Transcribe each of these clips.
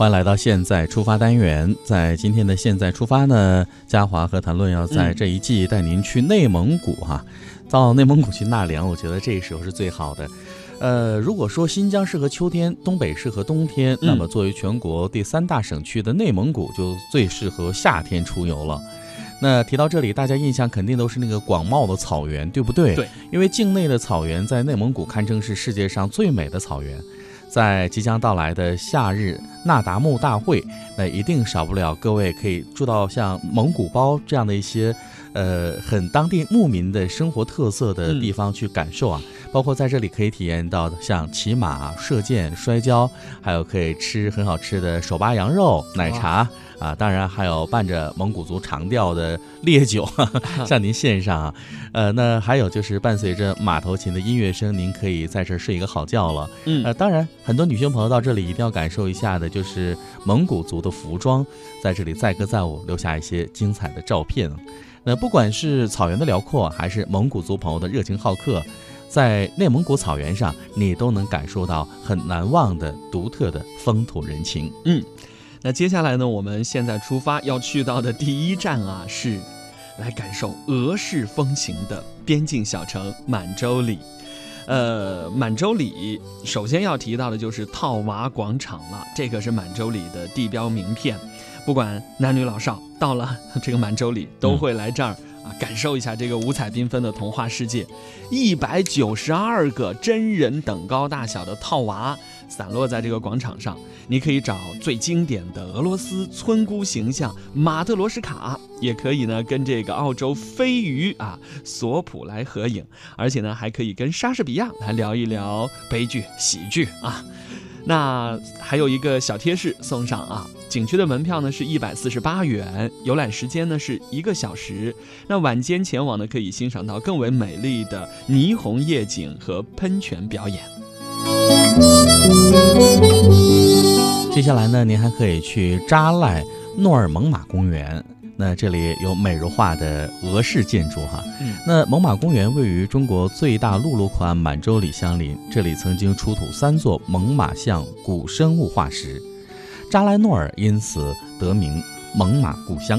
欢迎来到现在出发单元。在今天的现在出发呢，嘉华和谭论要在这一季带您去内蒙古哈，到内蒙古去纳凉，我觉得这时候是最好的。呃，如果说新疆适合秋天，东北适合冬天，那么作为全国第三大省区的内蒙古就最适合夏天出游了。那提到这里，大家印象肯定都是那个广袤的草原，对不对？对，因为境内的草原在内蒙古堪称是世界上最美的草原。在即将到来的夏日那达慕大会，那一定少不了各位可以住到像蒙古包这样的一些，呃，很当地牧民的生活特色的地方去感受啊。包括在这里可以体验到像骑马、射箭、摔跤，还有可以吃很好吃的手扒羊肉、奶茶。啊，当然还有伴着蒙古族长调的烈酒 向您献上啊，呃，那还有就是伴随着马头琴的音乐声，您可以在这睡一个好觉了。嗯，呃，当然很多女性朋友到这里一定要感受一下的，就是蒙古族的服装，在这里载歌载舞，留下一些精彩的照片。那不管是草原的辽阔，还是蒙古族朋友的热情好客，在内蒙古草原上，你都能感受到很难忘的独特的风土人情。嗯。那接下来呢？我们现在出发要去到的第一站啊，是来感受俄式风情的边境小城满洲里。呃，满洲里首先要提到的就是套娃广场了，这可是满洲里的地标名片，不管男女老少，到了 这个满洲里都会来这儿啊，感受一下这个五彩缤纷的童话世界。一百九十二个真人等高大小的套娃。散落在这个广场上，你可以找最经典的俄罗斯村姑形象马特罗什卡，也可以呢跟这个澳洲飞鱼啊索普来合影，而且呢还可以跟莎士比亚来聊一聊悲剧喜剧啊。那还有一个小贴士送上啊，景区的门票呢是一百四十八元，游览时间呢是一个小时。那晚间前往呢可以欣赏到更为美丽的霓虹夜景和喷泉表演。接下来呢，您还可以去扎赖诺尔蒙马公园。那这里有美如画的俄式建筑哈。嗯，那蒙马公园位于中国最大陆路口岸满洲里相邻，这里曾经出土三座猛犸象古生物化石，扎莱诺尔因此得名猛犸故乡。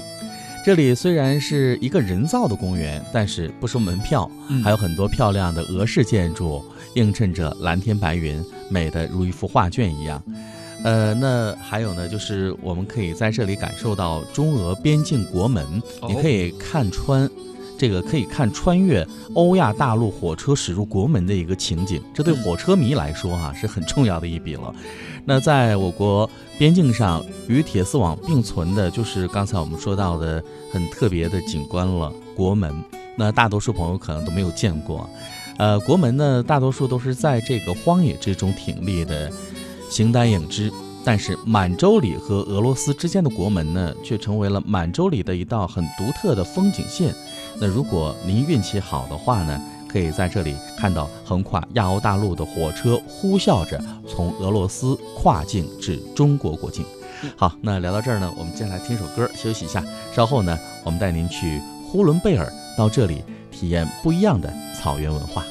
这里虽然是一个人造的公园，但是不收门票，还有很多漂亮的俄式建筑，映衬着蓝天白云，美得如一幅画卷一样。呃，那还有呢，就是我们可以在这里感受到中俄边境国门，你可以看穿。这个可以看穿越欧亚大陆火车驶入国门的一个情景，这对火车迷来说哈是很重要的一笔了。那在我国边境上与铁丝网并存的，就是刚才我们说到的很特别的景观了——国门。那大多数朋友可能都没有见过。呃，国门呢，大多数都是在这个荒野之中挺立的，形单影只。但是满洲里和俄罗斯之间的国门呢，却成为了满洲里的一道很独特的风景线。那如果您运气好的话呢，可以在这里看到横跨亚欧大陆的火车呼啸着从俄罗斯跨境至中国国境。好，那聊到这儿呢，我们接下来听首歌休息一下。稍后呢，我们带您去呼伦贝尔，到这里体验不一样的草原文化。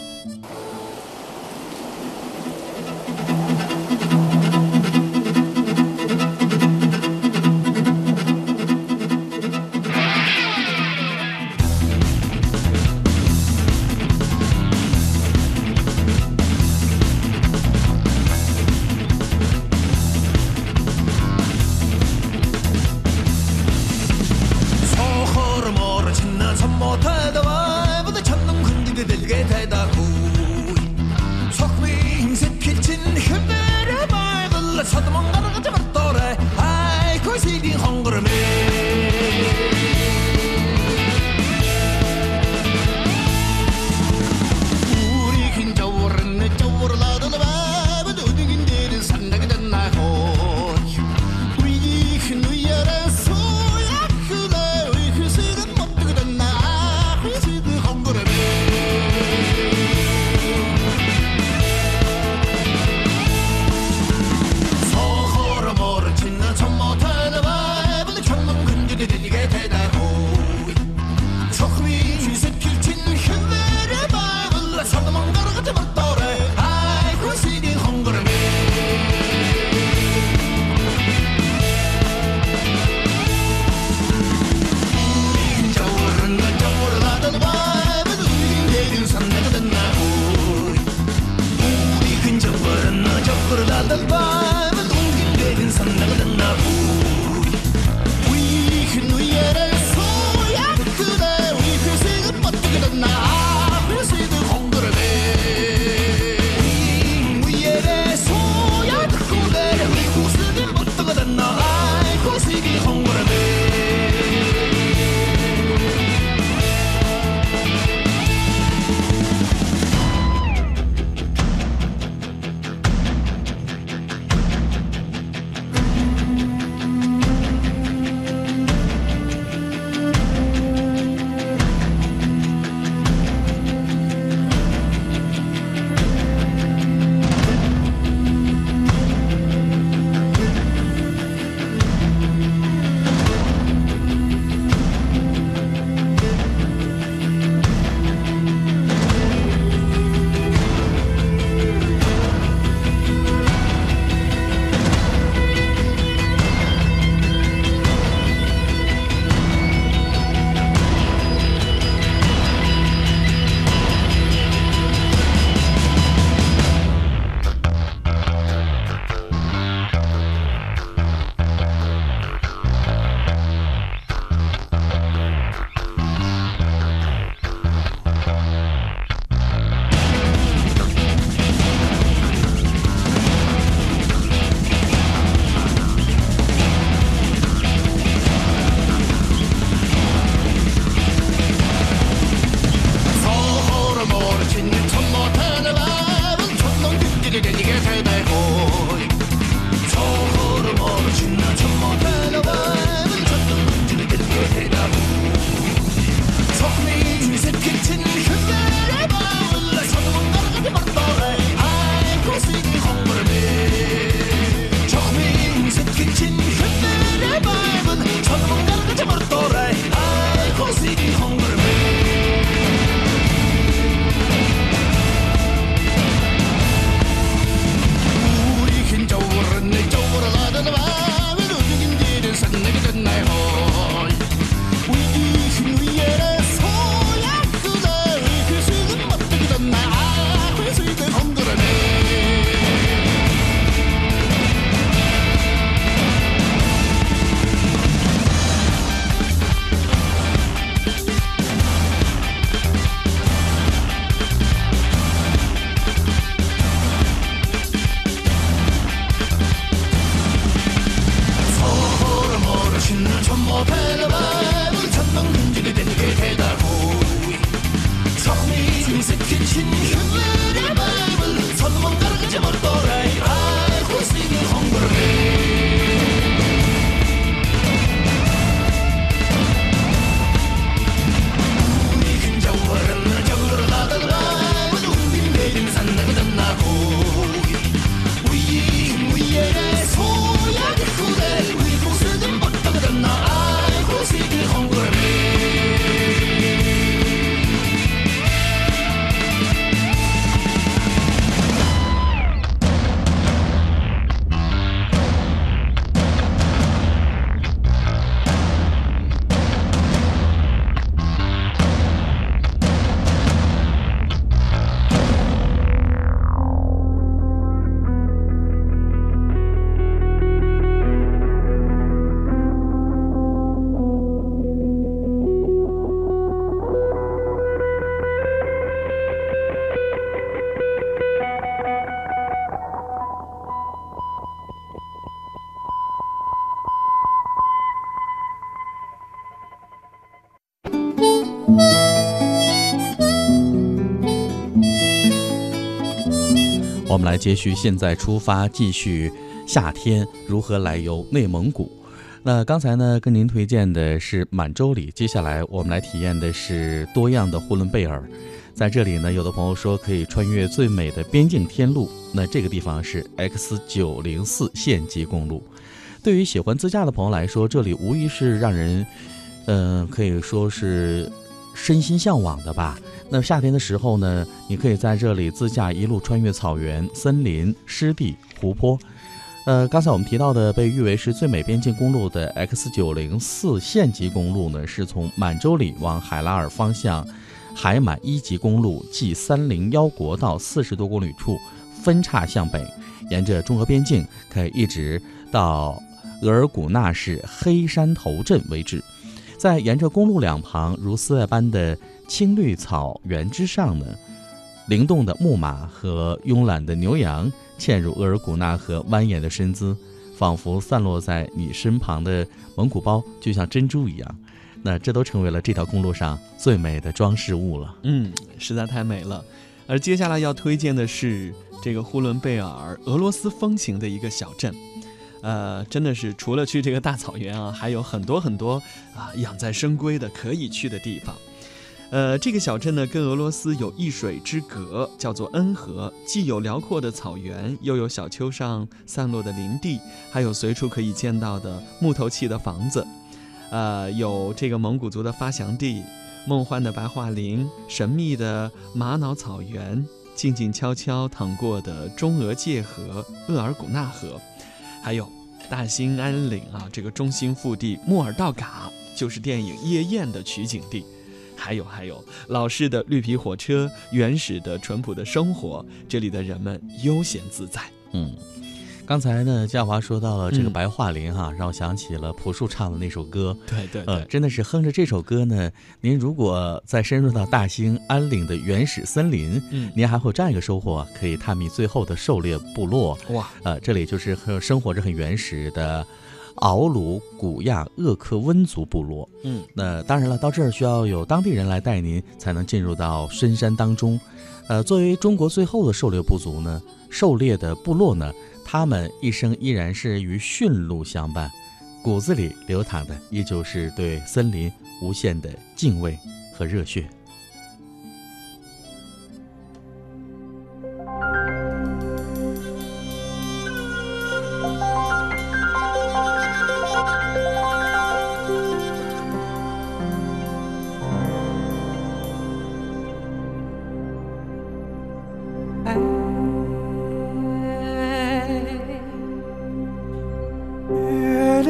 Taught me music kitchen, you never will. Taught them I'm gonna get your mother. 我们来接续，现在出发，继续夏天如何来游内蒙古。那刚才呢，跟您推荐的是满洲里，接下来我们来体验的是多样的呼伦贝尔。在这里呢，有的朋友说可以穿越最美的边境天路，那这个地方是 X 九零四县级公路。对于喜欢自驾的朋友来说，这里无疑是让人，嗯，可以说是身心向往的吧。那夏天的时候呢，你可以在这里自驾一路穿越草原、森林、湿地、湖泊。呃，刚才我们提到的被誉为是最美边境公路的 X 九零四县级公路呢，是从满洲里往海拉尔方向海满一级公路 G 三零幺国道四十多公里处分岔向北，沿着中俄边境可以一直到额尔古纳市黑山头镇为止。在沿着公路两旁如丝带般的青绿草原之上呢，灵动的木马和慵懒的牛羊嵌入额尔古纳河蜿蜒的身姿，仿佛散落在你身旁的蒙古包就像珍珠一样。那这都成为了这条公路上最美的装饰物了。嗯，实在太美了。而接下来要推荐的是这个呼伦贝尔俄罗斯风情的一个小镇。呃，真的是除了去这个大草原啊，还有很多很多啊养在深闺的可以去的地方。呃，这个小镇呢，跟俄罗斯有一水之隔，叫做恩河，既有辽阔的草原，又有小丘上散落的林地，还有随处可以见到的木头砌的房子。呃，有这个蒙古族的发祥地，梦幻的白桦林，神秘的玛瑙草原，静静悄悄淌过的中俄界河厄尔古纳河，还有大兴安岭啊，这个中心腹地莫尔道嘎，就是电影《夜宴》的取景地。还有还有，老式的绿皮火车，原始的淳朴的生活，这里的人们悠闲自在。嗯，刚才呢，嘉华说到了这个白桦林哈，让我想起了朴树唱的那首歌。对对呃，真的是哼着这首歌呢，您如果再深入到大兴安岭的原始森林，嗯，您还会有这样一个收获，可以探秘最后的狩猎部落。哇，呃，这里就是很生活着很原始的。敖鲁古亚鄂克温族部落，嗯，那当然了，到这儿需要有当地人来带您，才能进入到深山当中。呃，作为中国最后的狩猎部族呢，狩猎的部落呢，他们一生依然是与驯鹿相伴，骨子里流淌的依旧是对森林无限的敬畏和热血。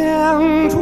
月亮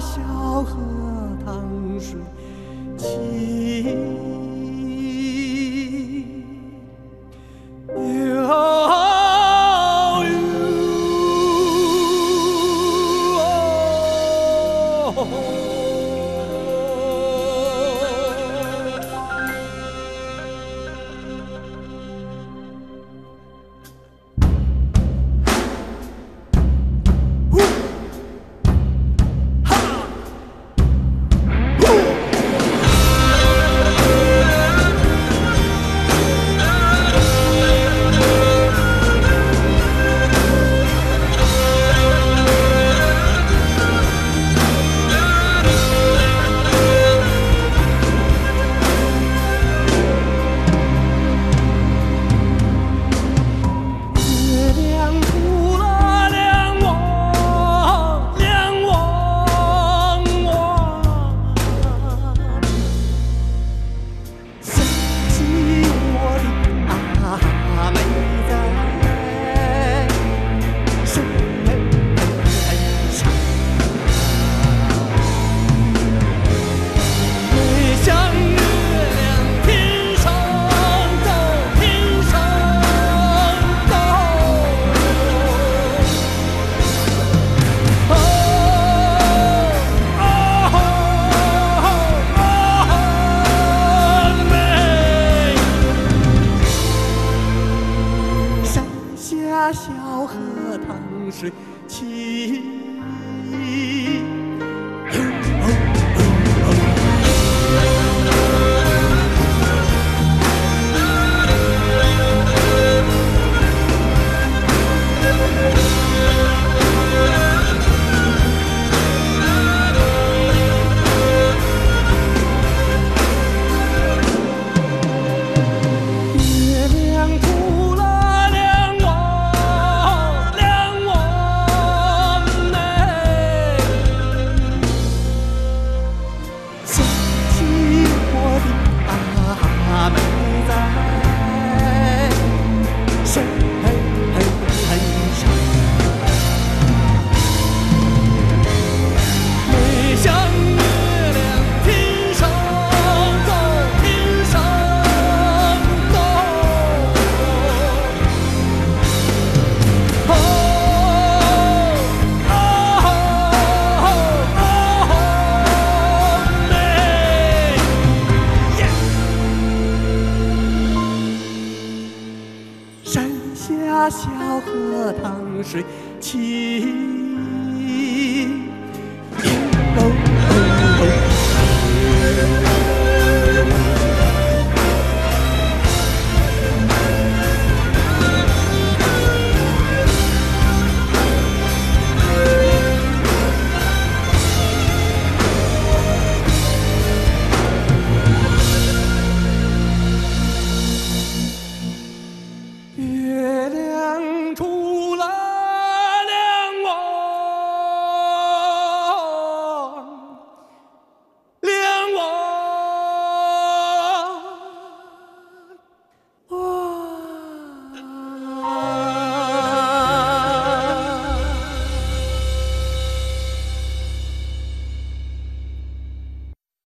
小河淌水 marché.